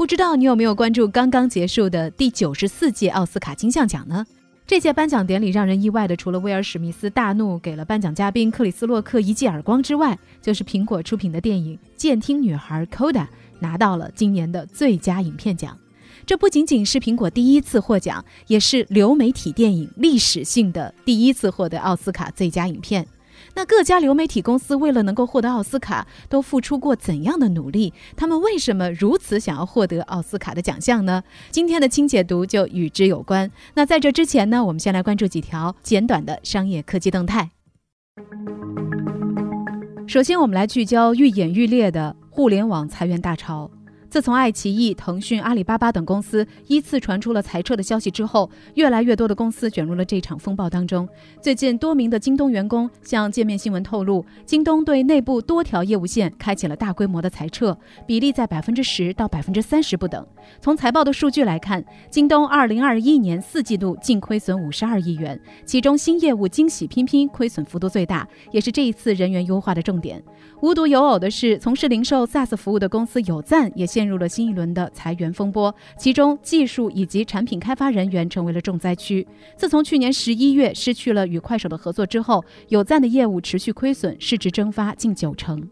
不知道你有没有关注刚刚结束的第九十四届奥斯卡金像奖呢？这届颁奖典礼让人意外的，除了威尔史密斯大怒给了颁奖嘉宾克里斯洛克一记耳光之外，就是苹果出品的电影《监听女孩》Coda 拿到了今年的最佳影片奖。这不仅仅是苹果第一次获奖，也是流媒体电影历史性的第一次获得奥斯卡最佳影片。那各家流媒体公司为了能够获得奥斯卡，都付出过怎样的努力？他们为什么如此想要获得奥斯卡的奖项呢？今天的清解读就与之有关。那在这之前呢，我们先来关注几条简短的商业科技动态。首先，我们来聚焦愈演愈烈的互联网裁员大潮。自从爱奇艺、腾讯、阿里巴巴等公司依次传出了裁撤的消息之后，越来越多的公司卷入了这场风暴当中。最近，多名的京东员工向界面新闻透露，京东对内部多条业务线开启了大规模的裁撤，比例在百分之十到百分之三十不等。从财报的数据来看，京东二零二一年四季度净亏损五十二亿元，其中新业务惊喜拼拼亏损幅度最大，也是这一次人员优化的重点。无独有偶的是，从事零售 SaaS 服务的公司有赞也陷入了新一轮的裁员风波，其中技术以及产品开发人员成为了重灾区。自从去年十一月失去了与快手的合作之后，有赞的业务持续亏损，市值蒸发近九成。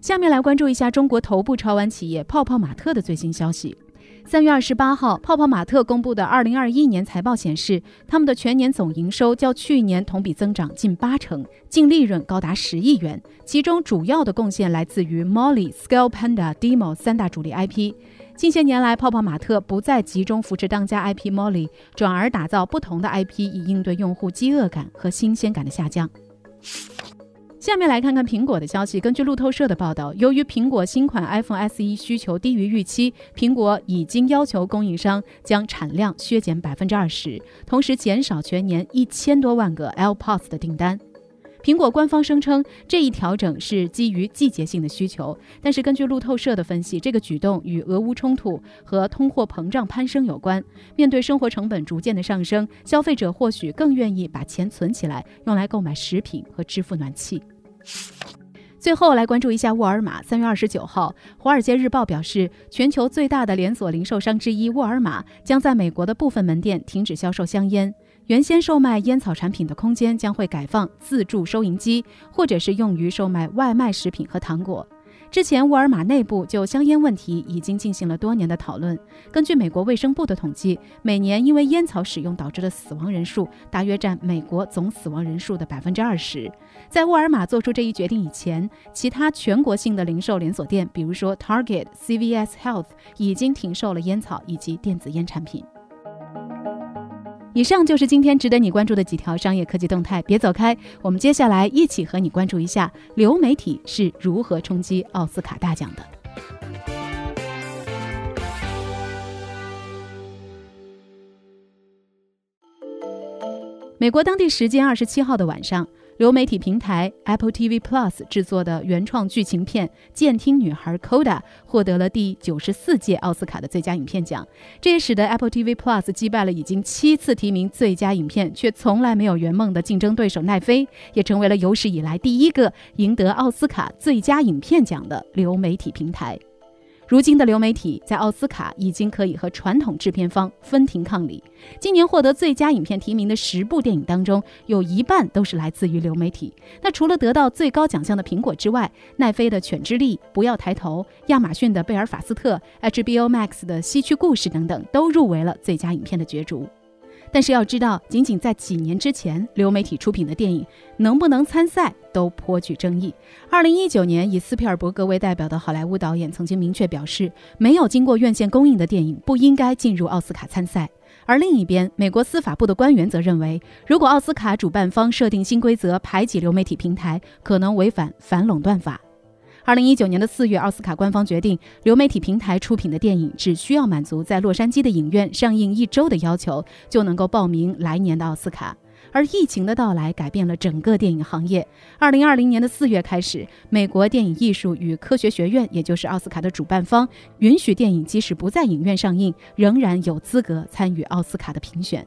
下面来关注一下中国头部潮玩企业泡泡玛特的最新消息。三月二十八号，泡泡玛特公布的二零二一年财报显示，他们的全年总营收较去年同比增长近八成，净利润高达十亿元。其中主要的贡献来自于 Molly、Scale Panda、Demo 三大主力 IP。近些年来，泡泡玛特不再集中扶持当家 IP Molly，转而打造不同的 IP，以应对用户饥饿感和新鲜感的下降。下面来看看苹果的消息。根据路透社的报道，由于苹果新款 iPhone SE 需求低于预期，苹果已经要求供应商将产量削减百分之二十，同时减少全年一千多万个 AirPods 的订单。苹果官方声称，这一调整是基于季节性的需求。但是，根据路透社的分析，这个举动与俄乌冲突和通货膨胀攀升有关。面对生活成本逐渐的上升，消费者或许更愿意把钱存起来，用来购买食品和支付暖气。最后来关注一下沃尔玛。三月二十九号，《华尔街日报》表示，全球最大的连锁零售商之一沃尔玛将在美国的部分门店停止销售香烟，原先售卖烟草产品的空间将会改放自助收银机，或者是用于售卖外卖食品和糖果。之前，沃尔玛内部就香烟问题已经进行了多年的讨论。根据美国卫生部的统计，每年因为烟草使用导致的死亡人数大约占美国总死亡人数的百分之二十。在沃尔玛做出这一决定以前，其他全国性的零售连锁店，比如说 Target、CVS Health，已经停售了烟草以及电子烟产品。以上就是今天值得你关注的几条商业科技动态，别走开，我们接下来一起和你关注一下流媒体是如何冲击奥斯卡大奖的。美国当地时间二十七号的晚上。流媒体平台 Apple TV Plus 制作的原创剧情片《监听女孩 Coda》获得了第九十四届奥斯卡的最佳影片奖，这也使得 Apple TV Plus 击败了已经七次提名最佳影片却从来没有圆梦的竞争对手奈飞，也成为了有史以来第一个赢得奥斯卡最佳影片奖的流媒体平台。如今的流媒体在奥斯卡已经可以和传统制片方分庭抗礼。今年获得最佳影片提名的十部电影当中，有一半都是来自于流媒体。那除了得到最高奖项的苹果之外，奈飞的《犬之力》、《不要抬头》、亚马逊的《贝尔法斯特》、HBO Max 的《西区故事》等等，都入围了最佳影片的角逐。但是要知道，仅仅在几年之前，流媒体出品的电影能不能参赛都颇具争议。二零一九年，以斯皮尔伯格为代表的好莱坞导演曾经明确表示，没有经过院线公映的电影不应该进入奥斯卡参赛。而另一边，美国司法部的官员则认为，如果奥斯卡主办方设定新规则排挤流媒体平台，可能违反反垄断法。二零一九年的四月，奥斯卡官方决定，流媒体平台出品的电影只需要满足在洛杉矶的影院上映一周的要求，就能够报名来年的奥斯卡。而疫情的到来改变了整个电影行业。二零二零年的四月开始，美国电影艺术与科学学院，也就是奥斯卡的主办方，允许电影即使不在影院上映，仍然有资格参与奥斯卡的评选。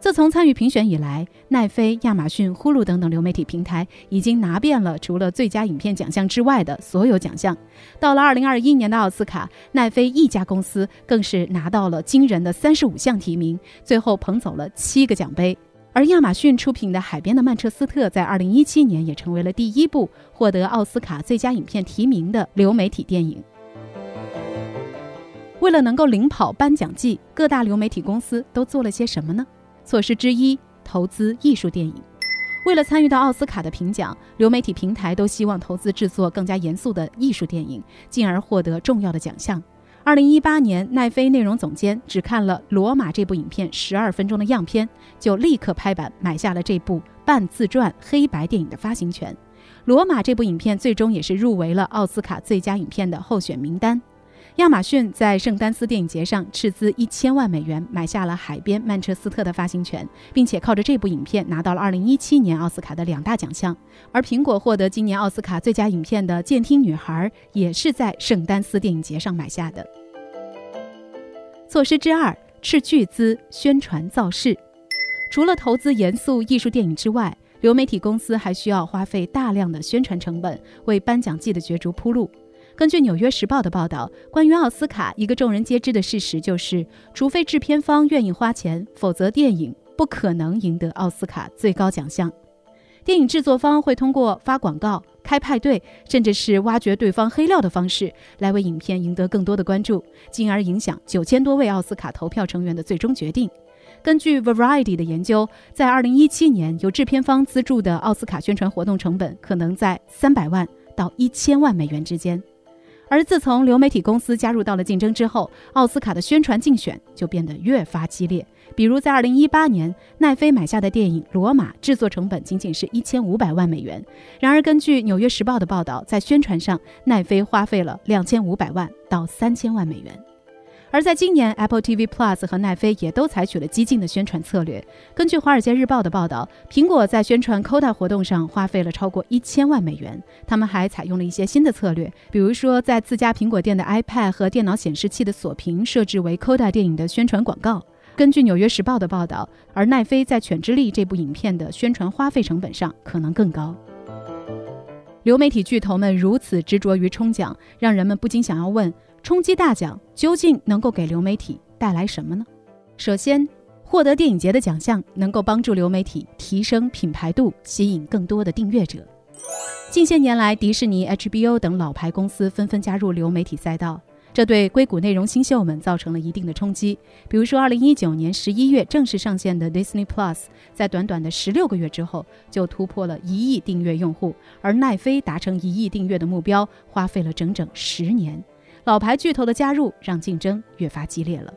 自从参与评选以来，奈飞、亚马逊、呼噜等等流媒体平台已经拿遍了除了最佳影片奖项之外的所有奖项。到了二零二一年的奥斯卡，奈飞一家公司更是拿到了惊人的三十五项提名，最后捧走了七个奖杯。而亚马逊出品的《海边的曼彻斯特》在二零一七年也成为了第一部获得奥斯卡最佳影片提名的流媒体电影。为了能够领跑颁奖季，各大流媒体公司都做了些什么呢？措施之一，投资艺术电影。为了参与到奥斯卡的评奖，流媒体平台都希望投资制作更加严肃的艺术电影，进而获得重要的奖项。二零一八年，奈飞内容总监只看了《罗马》这部影片十二分钟的样片，就立刻拍板买下了这部半自传黑白电影的发行权。《罗马》这部影片最终也是入围了奥斯卡最佳影片的候选名单。亚马逊在圣丹斯电影节上斥资一千万美元买下了《海边曼彻斯特》的发行权，并且靠着这部影片拿到了二零一七年奥斯卡的两大奖项。而苹果获得今年奥斯卡最佳影片的《监听女孩》也是在圣丹斯电影节上买下的。措施之二：斥巨资宣传造势。除了投资严肃艺术电影之外，流媒体公司还需要花费大量的宣传成本，为颁奖季的角逐铺路。根据《纽约时报》的报道，关于奥斯卡，一个众人皆知的事实就是，除非制片方愿意花钱，否则电影不可能赢得奥斯卡最高奖项。电影制作方会通过发广告、开派对，甚至是挖掘对方黑料的方式，来为影片赢得更多的关注，进而影响九千多位奥斯卡投票成员的最终决定。根据 Variety 的研究，在2017年，由制片方资助的奥斯卡宣传活动成本可能在三百万到一千万美元之间。而自从流媒体公司加入到了竞争之后，奥斯卡的宣传竞选就变得越发激烈。比如在二零一八年，奈飞买下的电影《罗马》制作成本仅仅是一千五百万美元。然而，根据《纽约时报》的报道，在宣传上，奈飞花费了两千五百万到三千万美元。而在今年，Apple TV Plus 和奈飞也都采取了激进的宣传策略。根据《华尔街日报》的报道，苹果在宣传 Coda 活动上花费了超过一千万美元。他们还采用了一些新的策略，比如说在自家苹果店的 iPad 和电脑显示器的锁屏设置为 Coda 电影的宣传广告。根据《纽约时报》的报道，而奈飞在《犬之力》这部影片的宣传花费成本上可能更高。流媒体巨头们如此执着于冲奖，让人们不禁想要问。冲击大奖究竟能够给流媒体带来什么呢？首先，获得电影节的奖项能够帮助流媒体提升品牌度，吸引更多的订阅者。近些年来，迪士尼、HBO 等老牌公司纷纷加入流媒体赛道，这对硅谷内容新秀们造成了一定的冲击。比如说，2019年11月正式上线的 Disney Plus，在短短的16个月之后就突破了一亿订阅用户，而奈飞达成一亿订阅的目标花费了整整十年。老牌巨头的加入让竞争越发激烈了。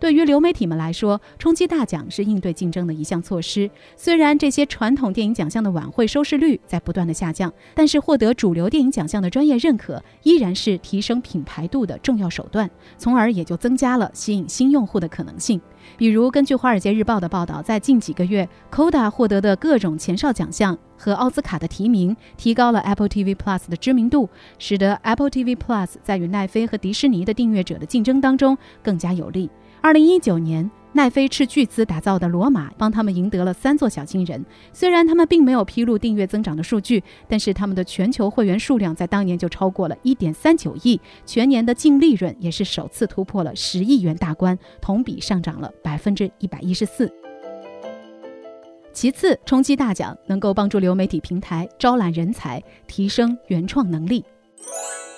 对于流媒体们来说，冲击大奖是应对竞争的一项措施。虽然这些传统电影奖项的晚会收视率在不断的下降，但是获得主流电影奖项的专业认可依然是提升品牌度的重要手段，从而也就增加了吸引新用户的可能性。比如，根据《华尔街日报》的报道，在近几个月，Coda 获得的各种前哨奖项和奥斯卡的提名，提高了 Apple TV Plus 的知名度，使得 Apple TV Plus 在与奈飞和迪士尼的订阅者的竞争当中更加有利。二零一九年，奈飞斥巨资打造的《罗马》帮他们赢得了三座小金人。虽然他们并没有披露订阅增长的数据，但是他们的全球会员数量在当年就超过了一点三九亿，全年的净利润也是首次突破了十亿元大关，同比上涨了百分之一百一十四。其次，冲击大奖能够帮助流媒体平台招揽人才，提升原创能力。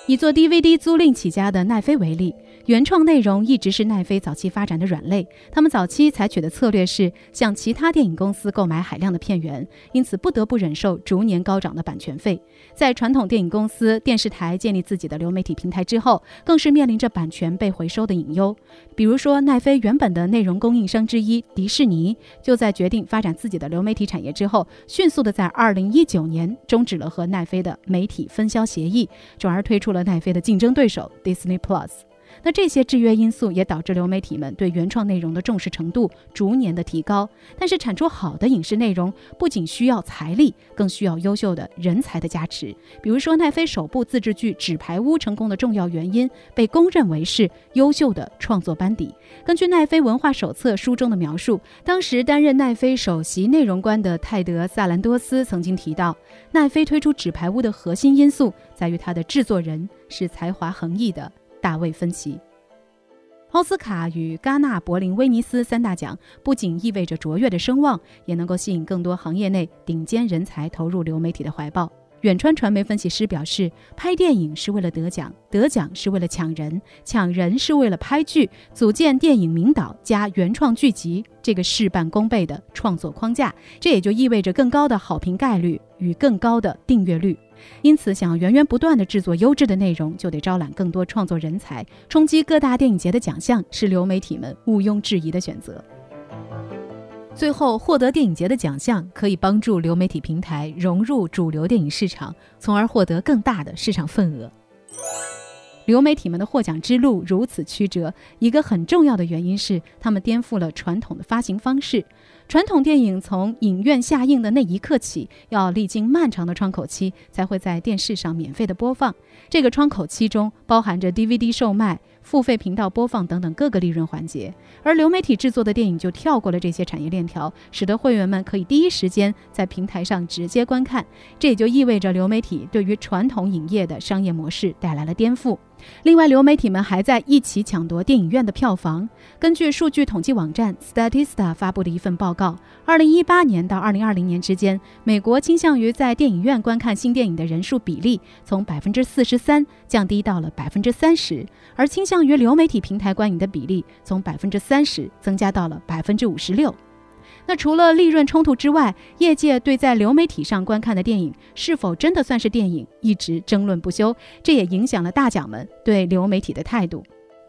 以做 DVD 租赁起家的奈飞为例。原创内容一直是奈飞早期发展的软肋。他们早期采取的策略是向其他电影公司购买海量的片源，因此不得不忍受逐年高涨的版权费。在传统电影公司、电视台建立自己的流媒体平台之后，更是面临着版权被回收的隐忧。比如说，奈飞原本的内容供应商之一迪士尼，就在决定发展自己的流媒体产业之后，迅速的在2019年终止了和奈飞的媒体分销协议，转而推出了奈飞的竞争对手 Disney Plus。那这些制约因素也导致流媒体们对原创内容的重视程度逐年的提高。但是产出好的影视内容不仅需要财力，更需要优秀的人才的加持。比如说奈飞首部自制剧《纸牌屋》成功的重要原因，被公认为是优秀的创作班底。根据奈飞文化手册书中的描述，当时担任奈飞首席内容官的泰德·萨兰多斯曾经提到，奈飞推出《纸牌屋》的核心因素在于它的制作人是才华横溢的。大卫·芬奇，奥斯卡与戛纳、柏林、威尼斯三大奖不仅意味着卓越的声望，也能够吸引更多行业内顶尖人才投入流媒体的怀抱。远川传媒分析师表示，拍电影是为了得奖，得奖是为了抢人，抢人是为了拍剧，组建电影名导加原创剧集这个事半功倍的创作框架，这也就意味着更高的好评概率与更高的订阅率。因此，想要源源不断的制作优质的内容，就得招揽更多创作人才，冲击各大电影节的奖项，是流媒体们毋庸置疑的选择。最后，获得电影节的奖项可以帮助流媒体平台融入主流电影市场，从而获得更大的市场份额。流媒体们的获奖之路如此曲折，一个很重要的原因是他们颠覆了传统的发行方式。传统电影从影院下映的那一刻起，要历经漫长的窗口期，才会在电视上免费的播放。这个窗口期中包含着 DVD 售卖、付费频道播放等等各个利润环节，而流媒体制作的电影就跳过了这些产业链条，使得会员们可以第一时间在平台上直接观看。这也就意味着流媒体对于传统影业的商业模式带来了颠覆。另外，流媒体们还在一起抢夺电影院的票房。根据数据统计网站 Statista 发布的一份报告，2018年到2020年之间，美国倾向于在电影院观看新电影的人数比例从43%降低到了30%，而倾向于流媒体平台观影的比例从30%增加到了56%。那除了利润冲突之外，业界对在流媒体上观看的电影是否真的算是电影，一直争论不休。这也影响了大奖们对流媒体的态度。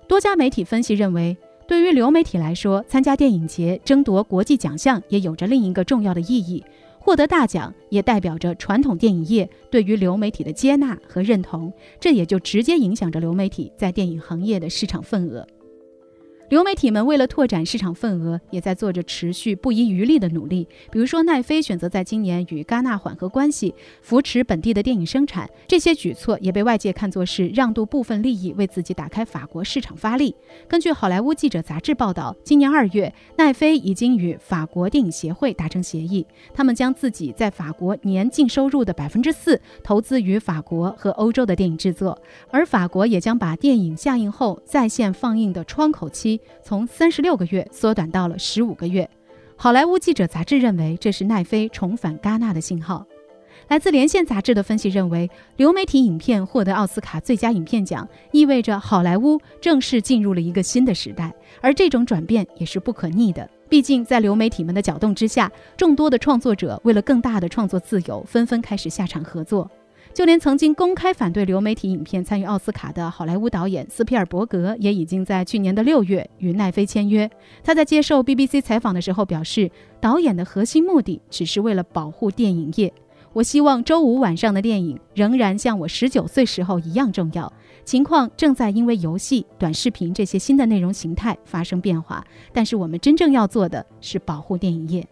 多家媒体分析认为，对于流媒体来说，参加电影节争夺国际奖项也有着另一个重要的意义。获得大奖也代表着传统电影业对于流媒体的接纳和认同，这也就直接影响着流媒体在电影行业的市场份额。流媒体们为了拓展市场份额，也在做着持续不遗余力的努力。比如说，奈飞选择在今年与戛纳缓和关系，扶持本地的电影生产，这些举措也被外界看作是让渡部分利益，为自己打开法国市场发力。根据《好莱坞记者》杂志报道，今年二月，奈飞已经与法国电影协会达成协议，他们将自己在法国年净收入的百分之四投资于法国和欧洲的电影制作，而法国也将把电影下映后在线放映的窗口期从三十六个月缩短到了十五个月，好莱坞记者杂志认为这是奈飞重返戛纳的信号。来自连线杂志的分析认为，流媒体影片获得奥斯卡最佳影片奖，意味着好莱坞正式进入了一个新的时代，而这种转变也是不可逆的。毕竟，在流媒体们的搅动之下，众多的创作者为了更大的创作自由，纷纷开始下场合作。就连曾经公开反对流媒体影片参与奥斯卡的好莱坞导演斯皮尔伯格，也已经在去年的六月与奈飞签约。他在接受 BBC 采访的时候表示，导演的核心目的只是为了保护电影业。我希望周五晚上的电影仍然像我十九岁时候一样重要。情况正在因为游戏、短视频这些新的内容形态发生变化，但是我们真正要做的是保护电影业。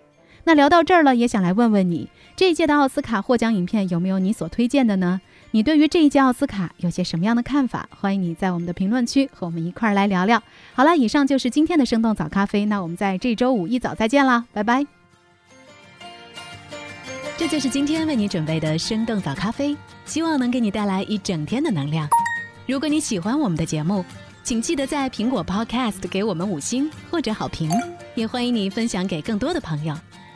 那聊到这儿了，也想来问问你，这一届的奥斯卡获奖影片有没有你所推荐的呢？你对于这一届奥斯卡有些什么样的看法？欢迎你在我们的评论区和我们一块儿来聊聊。好了，以上就是今天的生动早咖啡，那我们在这周五一早再见啦，拜拜。这就是今天为你准备的生动早咖啡，希望能给你带来一整天的能量。如果你喜欢我们的节目，请记得在苹果 Podcast 给我们五星或者好评，也欢迎你分享给更多的朋友。